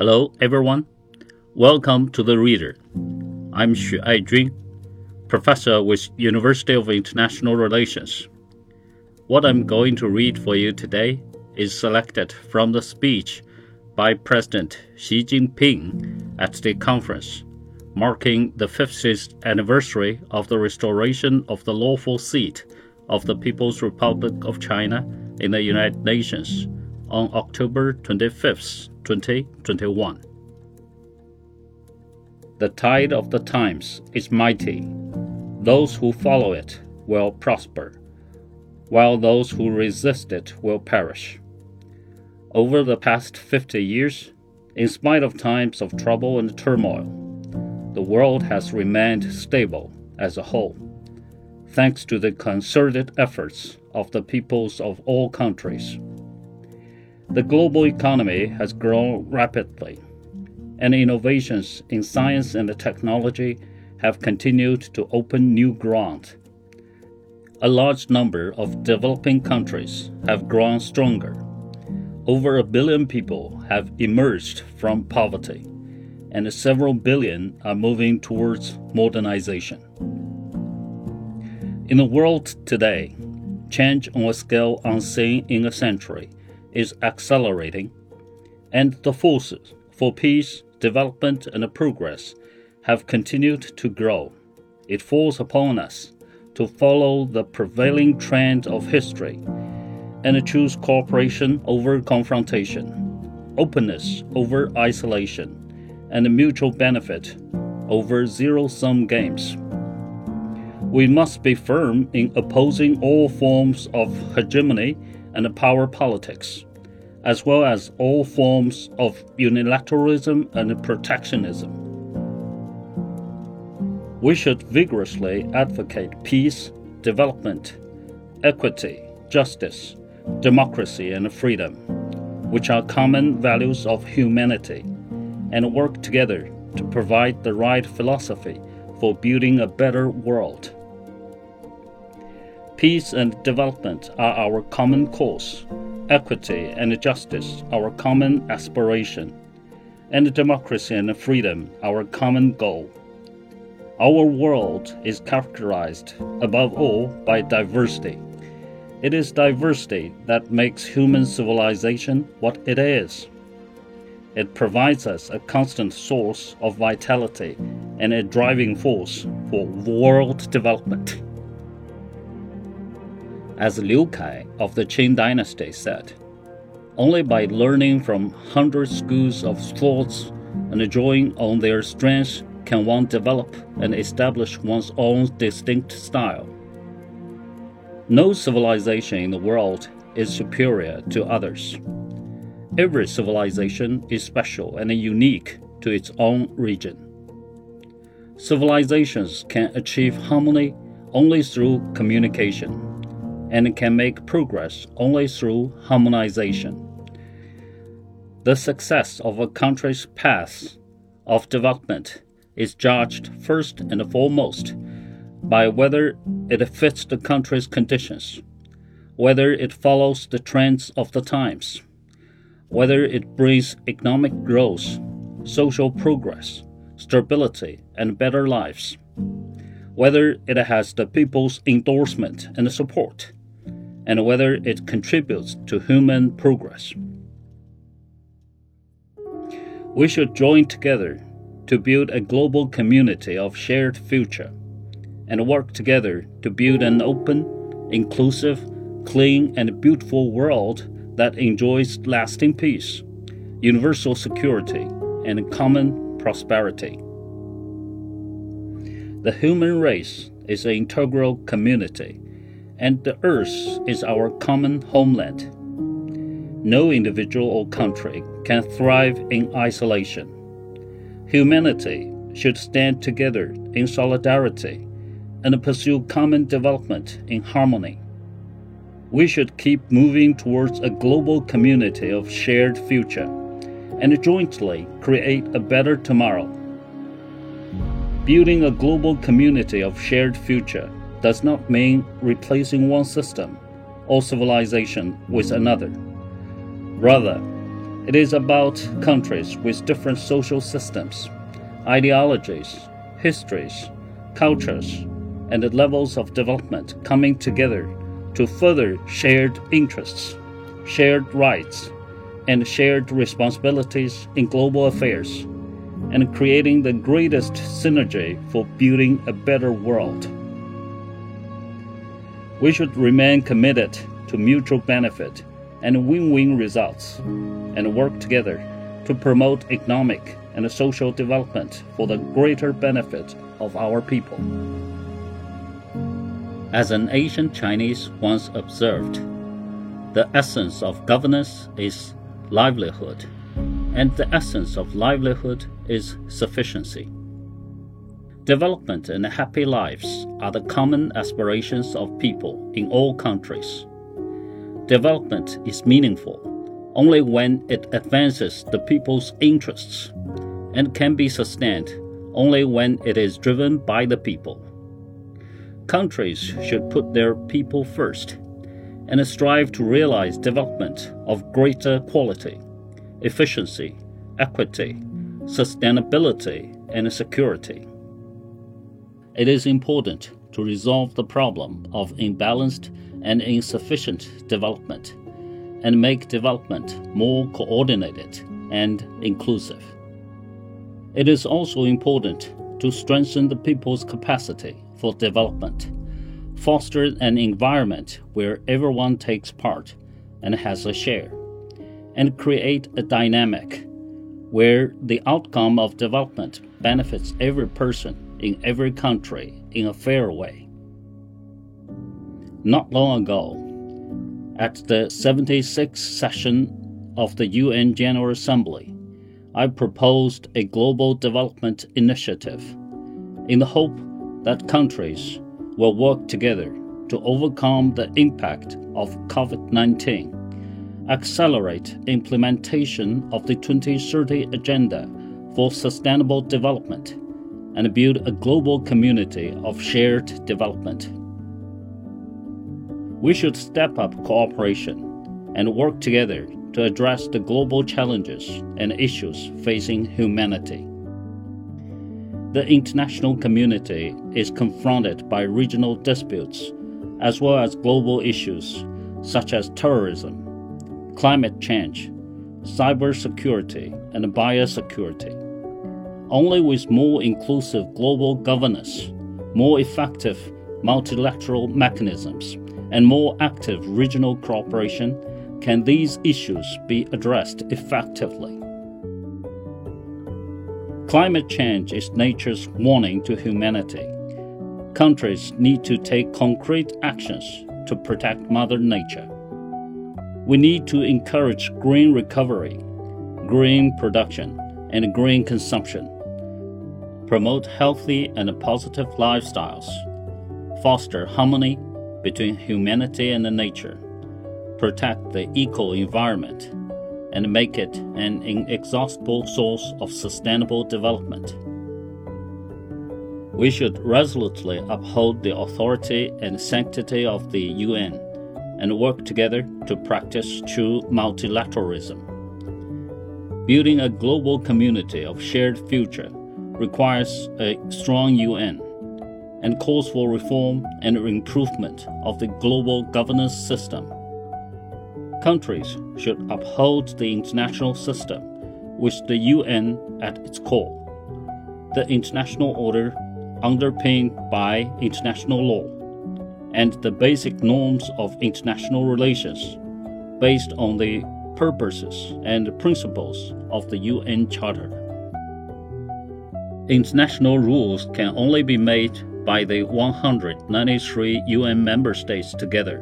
Hello, everyone. Welcome to the Reader. I'm Xu Aijun, professor with University of International Relations. What I'm going to read for you today is selected from the speech by President Xi Jinping at the conference marking the 50th anniversary of the restoration of the lawful seat of the People's Republic of China in the United Nations on October 25, 2021. The tide of the times is mighty. Those who follow it will prosper, while those who resist it will perish. Over the past 50 years, in spite of times of trouble and turmoil, the world has remained stable as a whole, thanks to the concerted efforts of the peoples of all countries. The global economy has grown rapidly, and innovations in science and technology have continued to open new ground. A large number of developing countries have grown stronger. Over a billion people have emerged from poverty, and several billion are moving towards modernization. In the world today, change on a scale unseen in a century is accelerating, and the forces for peace, development, and progress have continued to grow. It falls upon us to follow the prevailing trend of history and choose cooperation over confrontation, openness over isolation, and mutual benefit over zero sum games. We must be firm in opposing all forms of hegemony and power politics, as well as all forms of unilateralism and protectionism. We should vigorously advocate peace, development, equity, justice, democracy, and freedom, which are common values of humanity, and work together to provide the right philosophy for building a better world. Peace and development are our common cause, equity and justice our common aspiration, and democracy and freedom our common goal. Our world is characterized, above all, by diversity. It is diversity that makes human civilization what it is. It provides us a constant source of vitality and a driving force for world development. As Liu Kai of the Qing dynasty said, only by learning from hundred schools of thoughts and drawing on their strengths can one develop and establish one's own distinct style. No civilization in the world is superior to others. Every civilization is special and unique to its own region. Civilizations can achieve harmony only through communication and can make progress only through harmonization. The success of a country's path of development is judged first and foremost by whether it fits the country's conditions, whether it follows the trends of the times, whether it brings economic growth, social progress, stability, and better lives, whether it has the people's endorsement and support and whether it contributes to human progress. We should join together to build a global community of shared future and work together to build an open, inclusive, clean, and beautiful world that enjoys lasting peace, universal security, and common prosperity. The human race is an integral community and the earth is our common homeland. No individual or country can thrive in isolation. Humanity should stand together in solidarity and pursue common development in harmony. We should keep moving towards a global community of shared future and jointly create a better tomorrow. Building a global community of shared future does not mean replacing one system or civilization with another. Rather, It is about countries with different social systems, ideologies, histories, cultures, and the levels of development coming together to further shared interests, shared rights, and shared responsibilities in global affairs, and creating the greatest synergy for building a better world. We should remain committed to mutual benefit and win win results, and work together to promote economic and social development for the greater benefit of our people. As an ancient Chinese once observed, the essence of governance is livelihood, and the essence of livelihood is sufficiency. Development and happy lives are the common aspirations of people in all countries. Development is meaningful only when it advances the people's interests and can be sustained only when it is driven by the people. Countries should put their people first and strive to realize development of greater quality, efficiency, equity, sustainability, and security. It is important to resolve the problem of imbalanced and insufficient development and make development more coordinated and inclusive. It is also important to strengthen the people's capacity for development, foster an environment where everyone takes part and has a share, and create a dynamic where the outcome of development benefits every person in every country in a fair way. Not long ago, at the 76th session of the UN General Assembly, I proposed a global development initiative in the hope that countries will work together to overcome the impact of COVID 19, accelerate implementation of the 2030 Agenda for Sustainable Development, and build a global community of shared development. We should step up cooperation and work together to address the global challenges and issues facing humanity. The international community is confronted by regional disputes as well as global issues such as terrorism, climate change, cybersecurity, and biosecurity. Only with more inclusive global governance, more effective multilateral mechanisms, and more active regional cooperation can these issues be addressed effectively? Climate change is nature's warning to humanity. Countries need to take concrete actions to protect Mother Nature. We need to encourage green recovery, green production, and green consumption, promote healthy and positive lifestyles, foster harmony between humanity and nature protect the eco environment, and make it an inexhaustible source of sustainable development. We should resolutely uphold the authority and sanctity of the UN and work together to practice true multilateralism. Building a global community of shared future requires a strong UN and calls for reform and improvement of the global governance system Countries should uphold the international system with the UN at its core. The international order underpinned by international law and the basic norms of international relations based on the purposes and principles of the UN Charter. International rules can only be made by the 193 UN member states together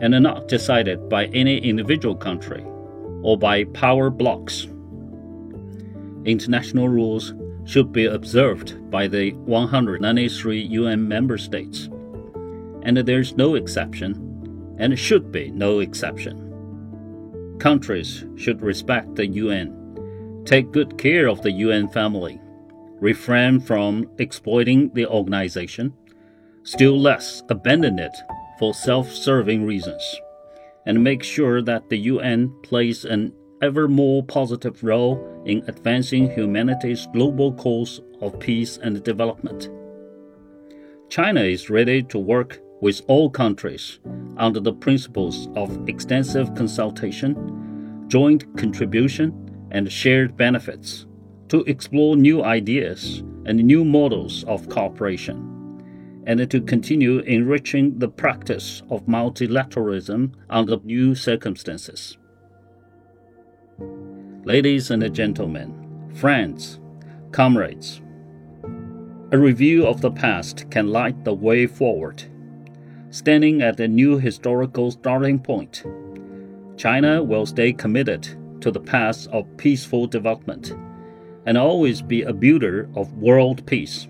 and are not decided by any individual country or by power blocks. International rules should be observed by the 193 UN member states, and there is no exception, and should be no exception. Countries should respect the UN, take good care of the UN family, refrain from exploiting the organization, still less abandon it for self serving reasons, and make sure that the UN plays an ever more positive role in advancing humanity's global cause of peace and development. China is ready to work with all countries under the principles of extensive consultation, joint contribution, and shared benefits to explore new ideas and new models of cooperation, and to continue enriching the practice of multilateralism under new circumstances. Ladies and gentlemen, friends, comrades, a review of the past can light the way forward. Standing at a new historical starting point, China will stay committed to the path of peaceful development and always be a builder of world peace.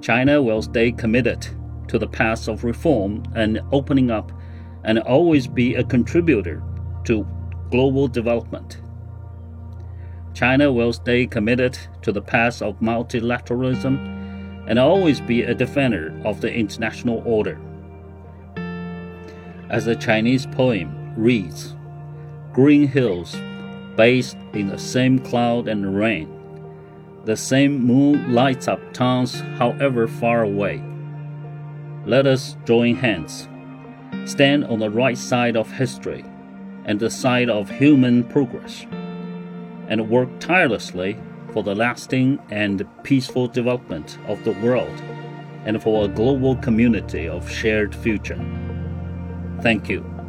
China will stay committed to the path of reform and opening up and always be a contributor to global development. China will stay committed to the path of multilateralism and always be a defender of the international order. As the Chinese poem reads, Green hills bathed in the same cloud and rain. The same moon lights up towns however far away. Let us join hands, stand on the right side of history and the side of human progress, and work tirelessly for the lasting and peaceful development of the world and for a global community of shared future. Thank you.